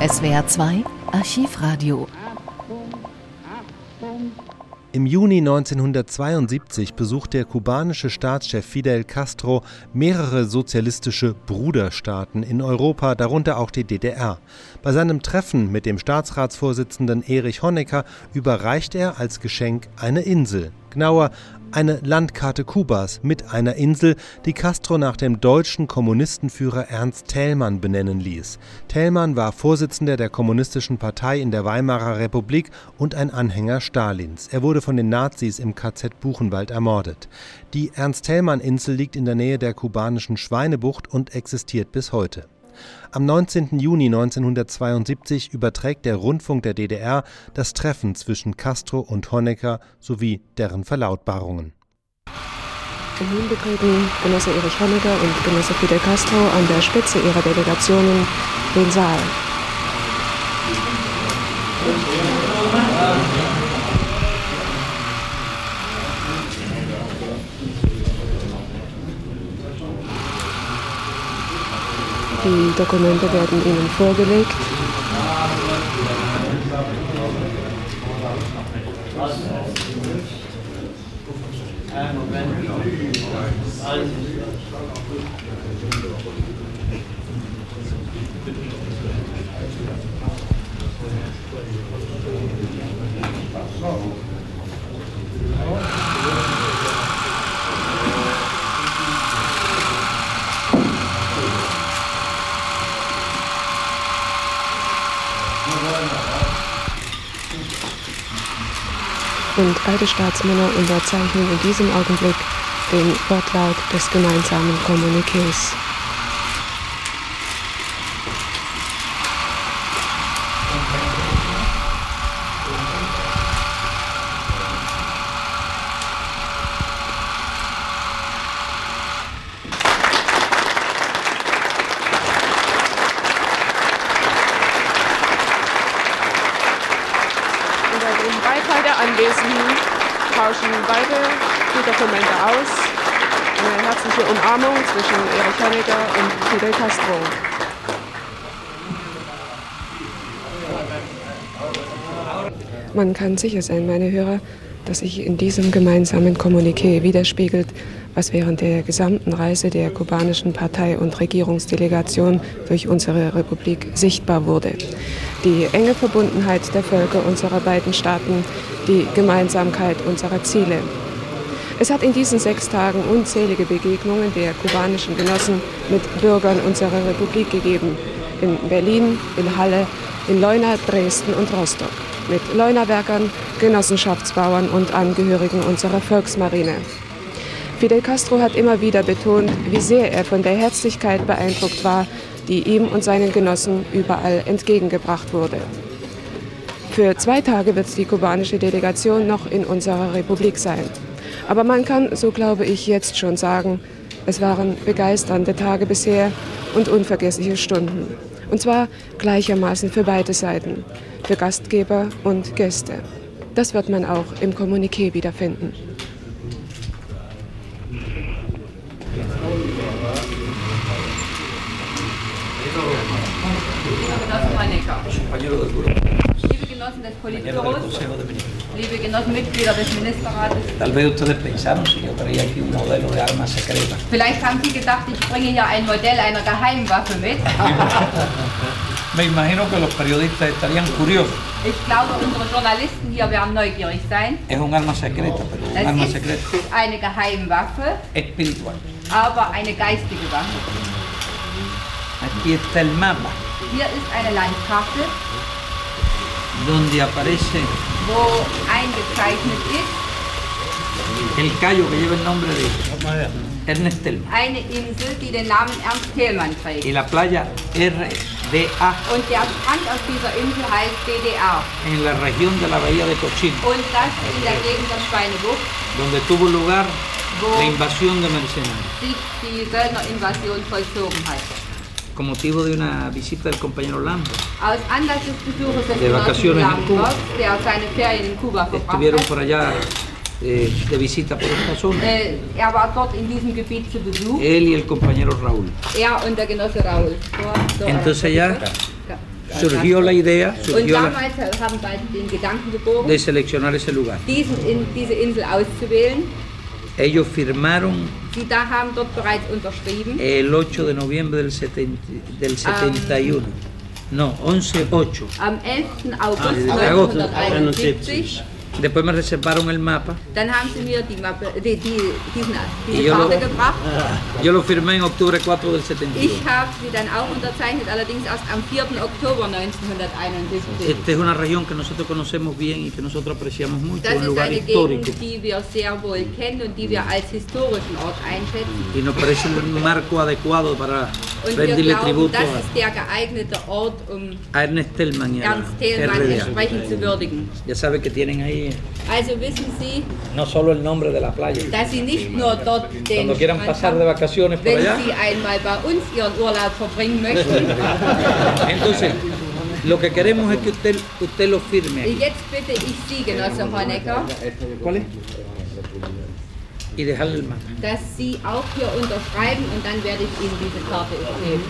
SWR 2 Archivradio Im Juni 1972 besucht der kubanische Staatschef Fidel Castro mehrere sozialistische Bruderstaaten in Europa, darunter auch die DDR. Bei seinem Treffen mit dem Staatsratsvorsitzenden Erich Honecker überreicht er als Geschenk eine Insel, genauer eine Landkarte Kubas mit einer Insel, die Castro nach dem deutschen Kommunistenführer Ernst Thälmann benennen ließ. Thälmann war Vorsitzender der Kommunistischen Partei in der Weimarer Republik und ein Anhänger Stalins. Er wurde von den Nazis im KZ Buchenwald ermordet. Die Ernst-Thälmann-Insel liegt in der Nähe der kubanischen Schweinebucht und existiert bis heute. Am 19. Juni 1972 überträgt der Rundfunk der DDR das Treffen zwischen Castro und Honecker sowie deren Verlautbarungen. Und nun betreten Genosse Erich Honecker und Genosse Fidel Castro an der Spitze ihrer Delegationen den Saal. Die Dokumente werden Ihnen vorgelegt. Und alte Staatsmänner unterzeichnen in diesem Augenblick den Wortlaut des gemeinsamen Kommuniqués. Unter dem Beifall der Anwesenden tauschen beide die Dokumente aus. Eine herzliche Umarmung zwischen Erich Honecker und Fidel Castro. Man kann sicher sein, meine Hörer, dass sich in diesem gemeinsamen Kommuniqué widerspiegelt, was während der gesamten Reise der kubanischen Partei- und Regierungsdelegation durch unsere Republik sichtbar wurde. Die enge Verbundenheit der Völker unserer beiden Staaten, die Gemeinsamkeit unserer Ziele. Es hat in diesen sechs Tagen unzählige Begegnungen der kubanischen Genossen mit Bürgern unserer Republik gegeben. In Berlin, in Halle, in Leuna, Dresden und Rostock. Mit Leunawerkern, Genossenschaftsbauern und Angehörigen unserer Volksmarine. Fidel Castro hat immer wieder betont, wie sehr er von der Herzlichkeit beeindruckt war, die ihm und seinen Genossen überall entgegengebracht wurde. Für zwei Tage wird die kubanische Delegation noch in unserer Republik sein. Aber man kann, so glaube ich, jetzt schon sagen, es waren begeisternde Tage bisher und unvergessliche Stunden. Und zwar gleichermaßen für beide Seiten, für Gastgeber und Gäste. Das wird man auch im Kommuniqué wiederfinden. Liebe Genossen des Politbüros, liebe Genossen Mitglieder des Ministerrates, Tal vez ustedes pensaron si yo traía aquí un modelo de arma secreta. vielleicht haben Sie gedacht, ich bringe hier ein Modell einer Geheimwaffe mit. Me imagino que los periodistas estarían curiosos. Ich glaube, unsere Journalisten hier werden neugierig sein. Es un arma secreta, pero un Es arma ist secreta eine Geheimwaffe, espiritual. aber eine geistige Waffe. Aquí está el mapa Hier ist eine Landkarte, donde aparece wo eingezeichnet ist el callo que lleva el nombre de Ernest Tellman eine Insel, die den Namen Ernst Thälmann y trägt. la playa RDA Und der Strand auf dieser Insel heißt DDR. en la región de la bahía de Cochino, Und das in der Gegend der Schweinebucht, donde tuvo lugar la invasión de mercenarios. sich die Söldnerinvasion vollzogen hat. Con motivo de una visita del compañero Lambert, De vacaciones en Cuba. Estuvieron por allá eh, de visita por esta zona. äh, er war dort in diesem Gebiet zu Besuch, Él y el compañero Raúl. er und der Genosse Entonces ya surgió la idea Und surgió la- haben beide den Gedanken geboren, de seleccionar ese lugar. diesen in, diese Insel auszuwählen. Ellos firmaron haben dort el 8 de noviembre del, 70 del 71. No, 11-8. Am 11. August Ah, August. 1971. Después me reservaron el mapa. Dann haben sie mir die, Mappe, die, die, diesen, Y diese yo lo, gebracht. yo lo firmé en octubre 4 del 71. Ich habe sie dann auch unterzeichnet, allerdings erst am 4. Oktober 1971. Esta es una región que nosotros conocemos bien y que nosotros apreciamos mucho, Das un lugar histórico. Gegend, die wir sehr wohl kennen und die wir als historischen Ort einschätzen. Y nos parece un marco adecuado para Und rendirle glauben, tributo das a, ist der geeignete Ort, um a Ernest Tellman y a Ernst Thälmann RDA. entsprechend zu würdigen. Ya sabe que tienen ahí Also wissen Sie, no solo el nombre de la playa. dass Sie nicht nur dort den Cuando quieran pasar de vacaciones por wenn allá. Sie einmal bei uns Ihren Urlaub verbringen möchten. Entonces, lo que queremos es que usted, usted lo firme aquí Jetzt bitte ich Sie, Genosse Honecker, ¿Cuál es? y dejarle el mapa. dass Sie auch hier unterschreiben und dann werde ich Ihnen diese Karte übergeben.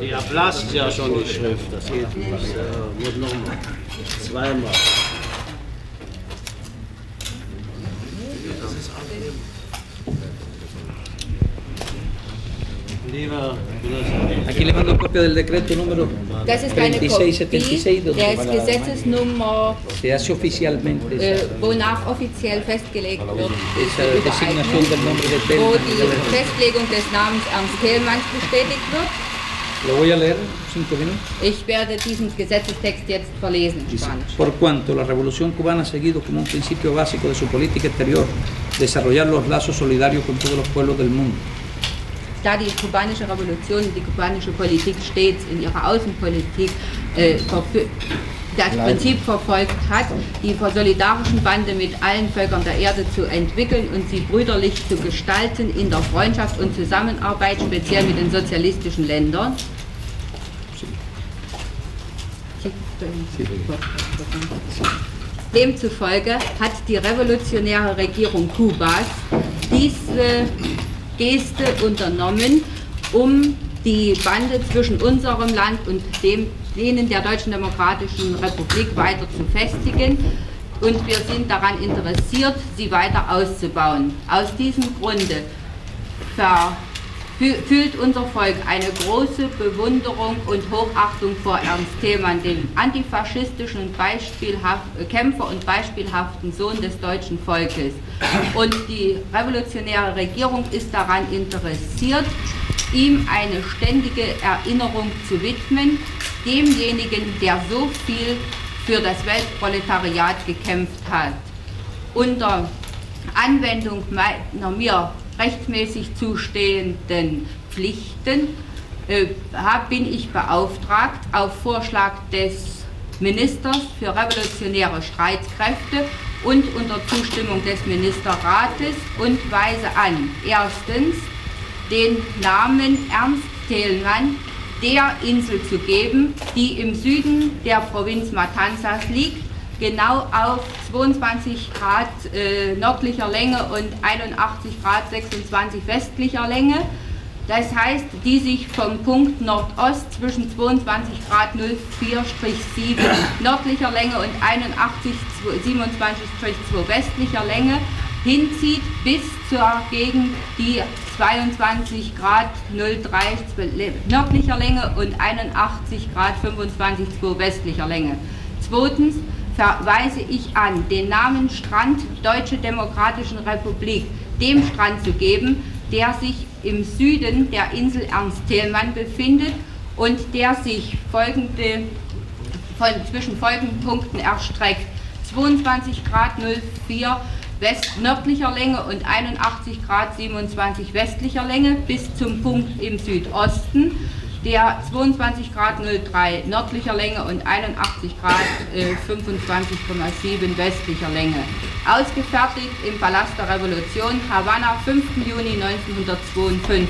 Die erblasst ja schon die Schrift, das geht nicht. Das äh, wird nochmal. Zweimal. Copia del decreto número Das ist eine Kopie 3676, donde des Gesetzesnummer, se hace oficialmente äh, esa, wonach offiziell festgelegt wird, esa designación del nombre de wo Tellman. die Festlegung des Namens Ernst Thälmanns bestätigt wird. Lo voy a leer, cinco minutos. Ich werde diesen Gesetzestext jetzt verlesen in Dice, Spanisch. Por cuanto la revolución cubana ha seguido como un principio básico de su política exterior desarrollar los lazos solidarios con todos los pueblos del mundo, Da die kubanische Revolution, die kubanische Politik stets in ihrer Außenpolitik äh, das Prinzip verfolgt hat, die solidarischen Bande mit allen Völkern der Erde zu entwickeln und sie brüderlich zu gestalten in der Freundschaft und Zusammenarbeit, speziell mit den sozialistischen Ländern. Demzufolge hat die revolutionäre Regierung Kubas diese Geste unternommen, um die Bande zwischen unserem Land und dem, denen der Deutschen Demokratischen Republik weiter zu festigen. Und wir sind daran interessiert, sie weiter auszubauen. Aus diesem Grunde ver fühlt unser Volk eine große Bewunderung und Hochachtung vor Ernst Thälmann, dem antifaschistischen Kämpfer und beispielhaften Sohn des deutschen Volkes. Und die revolutionäre Regierung ist daran interessiert, ihm eine ständige Erinnerung zu widmen, demjenigen, der so viel für das Weltproletariat gekämpft hat. Unter Anwendung meiner mir rechtmäßig zustehenden Pflichten äh, bin ich beauftragt, auf Vorschlag des Ministers für revolutionäre Streitkräfte und unter Zustimmung des Ministerrates und weise an, erstens den Namen Ernst Thälmann der Insel zu geben, die im Süden der Provinz Matanzas liegt, genau auf 22 Grad äh, nördlicher Länge und 81 Grad 26 westlicher Länge. Das heißt, die sich vom Punkt Nordost zwischen 22 Grad 04-7 nördlicher Länge und 81 27-2 westlicher Länge hinzieht bis zur Gegend, die 22 Grad 03 nördlicher Länge und 81 Grad 25 westlicher Länge. Zweitens verweise ich an, den Namen Strand Deutsche Demokratischen Republik dem Strand zu geben, der sich im Süden der Insel Ernst Thälmann befindet und der sich folgende, von, zwischen folgenden Punkten erstreckt. 22 Grad 04 West nördlicher Länge und 81 Grad 27 westlicher Länge bis zum Punkt im Südosten, der 22 Grad 03 nördlicher Länge und 81 Grad äh, 25,7 westlicher Länge. Ausgefertigt im Palast der Revolution, Havanna, 5. Juni 1952.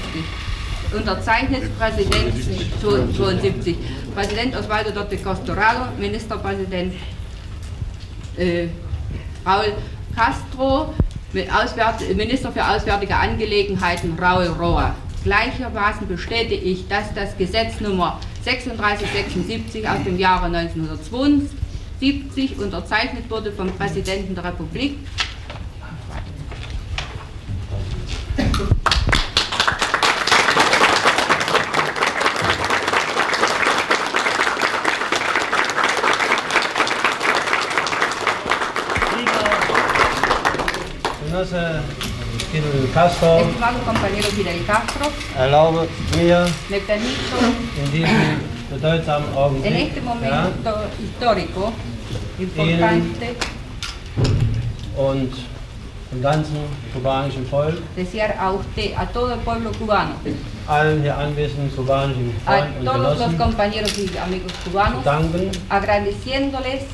Unterzeichnet Präsident 72. Präsident Osvaldo Dotte Costorado, Ministerpräsident äh, Raul Castro, Minister für Auswärtige Angelegenheiten Raul Roa. Gleichermaßen bestätige ich, dass das Gesetz Nummer 3676 aus dem Jahre 1972 unterzeichnet wurde vom Präsidenten der Republik. Genosse Fidel Castro, Estimado compañero Fidel Castro, erlaube mir me permito in diesem bedeutsamen en Augenblick este ja, momento histórico importante. und desear a usted, a todo el pueblo cubano, a todos los compañeros y amigos cubanos, agradeciéndoles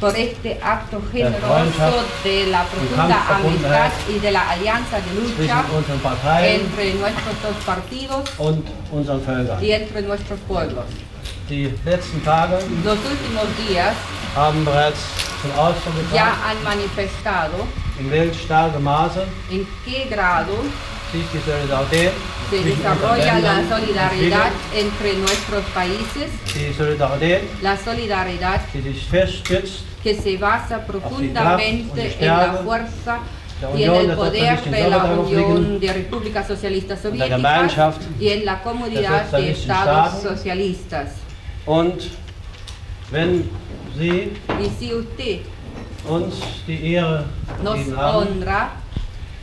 por este acto generoso de la profunda amistad y de la alianza de lucha entre nuestros dos partidos y entre nuestros pueblos. Los últimos días zum Ausdruck ya han manifestado in welch starkem Maße en qué grado sich die Solidarität. se desarrolla la solidaridad entre nuestros países, Die Solidarität, la solidaridad die sich feststützt que se basa profundamente en la fuerza y en el der poder de la Unión de Repúblicas Socialistas Soviéticas y en la comunidad de estados socialistas. und wenn Sie Y si usted uns die Ehre nos gegeben haben, honra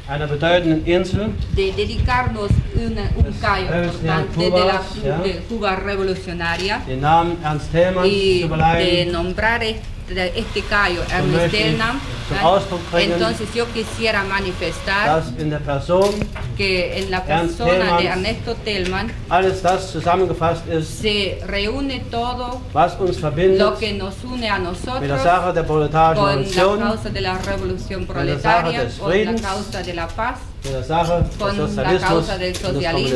einer bedeutenden Insel. de dedicarnos una- un callo Revolucionario importante de la Cubas, ya. de Cuba revolucionaria. Den Namen Ernst Thälmanns y de nombrar este, este callo So Ernest möchte ich Delnam, entonces yo quisiera manifestar que en la persona de Ernesto Tellmann se reúne todo lo que nos une a nosotros con la causa de la revolución proletaria, con la causa de la paz. Mit der Sache des con la Sozialismus del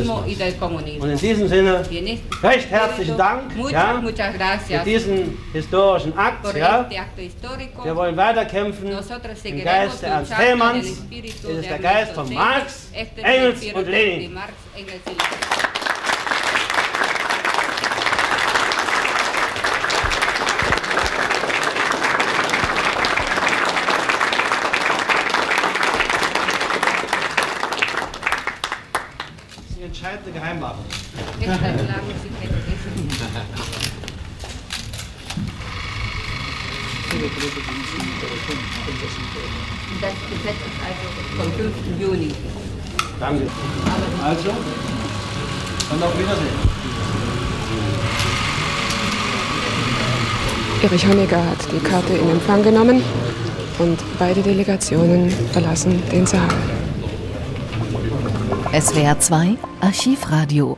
und des Kommunismus. Und in diesem Sinne este recht herzlichen Dank Muchas, ja, muchas für gracias diesen historischen Akt. por Ja. este. Wir wollen weiterkämpfen im Geist der Ernst espíritu Es ist de der Geist von. Marx, Engels und Lenin. Marx, Engels y Lenin. Die entscheidende Geheimwaffe. Esta es la música de eso. Das Gesetz ist also vom 5. Juni. Danke. Also, dann auf Wiedersehen. Erich Honecker hat die Karte in Empfang genommen und beide Delegationen verlassen den Saal. SWR 2 Archivradio.